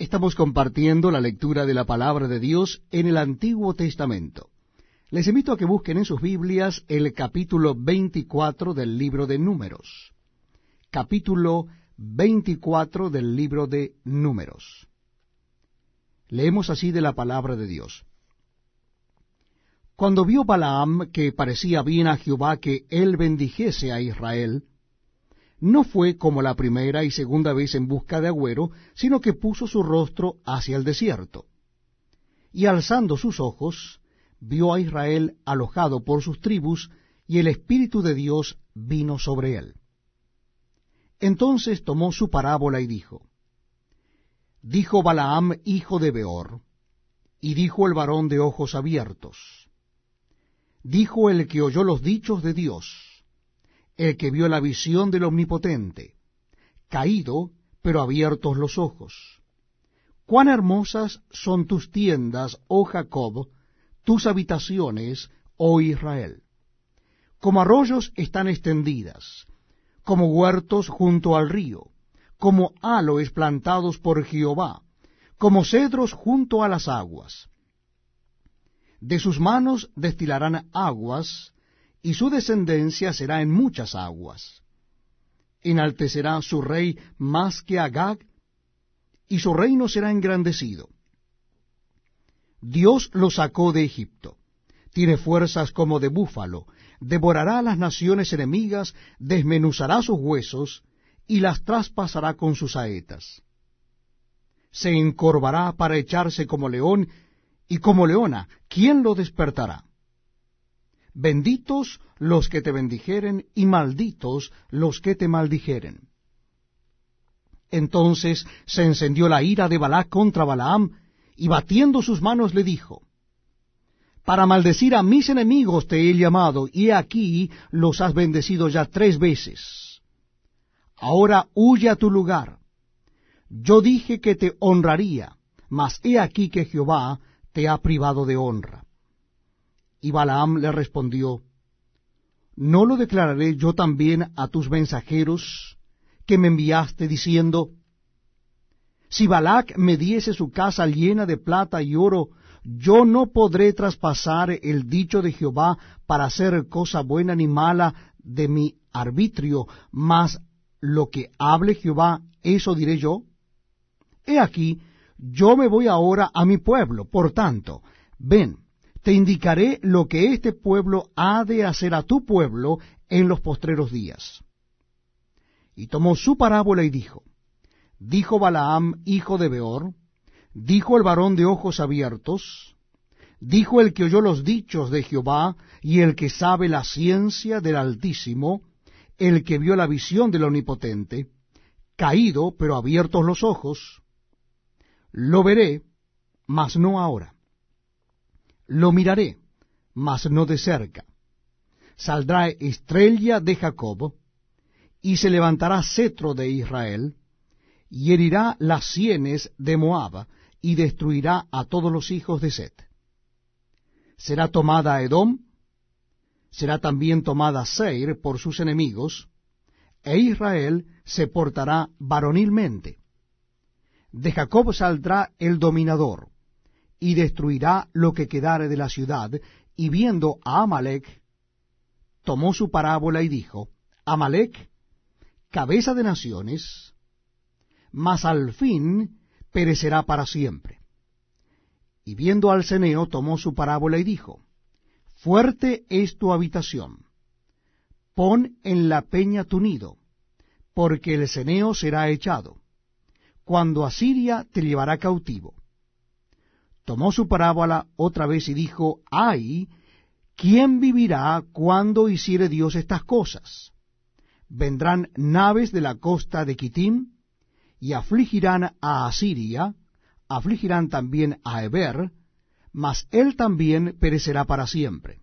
Estamos compartiendo la lectura de la palabra de Dios en el Antiguo Testamento. Les invito a que busquen en sus Biblias el capítulo 24 del libro de Números. Capítulo 24 del libro de Números. Leemos así de la palabra de Dios. Cuando vio Balaam que parecía bien a Jehová que él bendijese a Israel, no fue como la primera y segunda vez en busca de agüero, sino que puso su rostro hacia el desierto. Y alzando sus ojos, vio a Israel alojado por sus tribus, y el Espíritu de Dios vino sobre él. Entonces tomó su parábola y dijo, Dijo Balaam, hijo de Beor, y dijo el varón de ojos abiertos, dijo el que oyó los dichos de Dios, el que vio la visión del Omnipotente, caído, pero abiertos los ojos. Cuán hermosas son tus tiendas, oh Jacob, tus habitaciones, oh Israel. Como arroyos están extendidas, como huertos junto al río, como aloes plantados por Jehová, como cedros junto a las aguas. De sus manos destilarán aguas, y su descendencia será en muchas aguas. Enaltecerá su rey más que Agag, y su reino será engrandecido. Dios lo sacó de Egipto. Tiene fuerzas como de búfalo, devorará a las naciones enemigas, desmenuzará sus huesos, y las traspasará con sus saetas. Se encorvará para echarse como león, y como leona, ¿quién lo despertará? Benditos los que te bendijeren y malditos los que te maldijeren. Entonces se encendió la ira de Balac contra Balaam, y batiendo sus manos le dijo, Para maldecir a mis enemigos te he llamado, y aquí los has bendecido ya tres veces. Ahora huye a tu lugar. Yo dije que te honraría, mas he aquí que Jehová te ha privado de honra. Y Balaam le respondió, ¿No lo declararé yo también a tus mensajeros que me enviaste diciendo, si Balac me diese su casa llena de plata y oro, yo no podré traspasar el dicho de Jehová para hacer cosa buena ni mala de mi arbitrio, mas lo que hable Jehová, eso diré yo. He aquí, yo me voy ahora a mi pueblo, por tanto, ven, te indicaré lo que este pueblo ha de hacer a tu pueblo en los postreros días. Y tomó su parábola y dijo, dijo Balaam, hijo de Beor, dijo el varón de ojos abiertos, dijo el que oyó los dichos de Jehová y el que sabe la ciencia del Altísimo, el que vio la visión del Omnipotente, caído pero abiertos los ojos, lo veré, mas no ahora lo miraré, mas no de cerca. Saldrá estrella de Jacob, y se levantará cetro de Israel, y herirá las sienes de Moab, y destruirá a todos los hijos de Set. Será tomada Edom, será también tomada Seir por sus enemigos, e Israel se portará varonilmente. De Jacob saldrá el dominador, y destruirá lo que quedare de la ciudad, y viendo a Amalek, tomó su parábola y dijo, Amalek, cabeza de naciones, mas al fin perecerá para siempre. Y viendo al ceneo, tomó su parábola y dijo, Fuerte es tu habitación, pon en la peña tu nido, porque el ceneo será echado, cuando Asiria te llevará cautivo tomó su parábola otra vez y dijo, ay, ¿quién vivirá cuando hiciere Dios estas cosas? Vendrán naves de la costa de Kitim, y afligirán a Asiria, afligirán también a Eber, mas él también perecerá para siempre.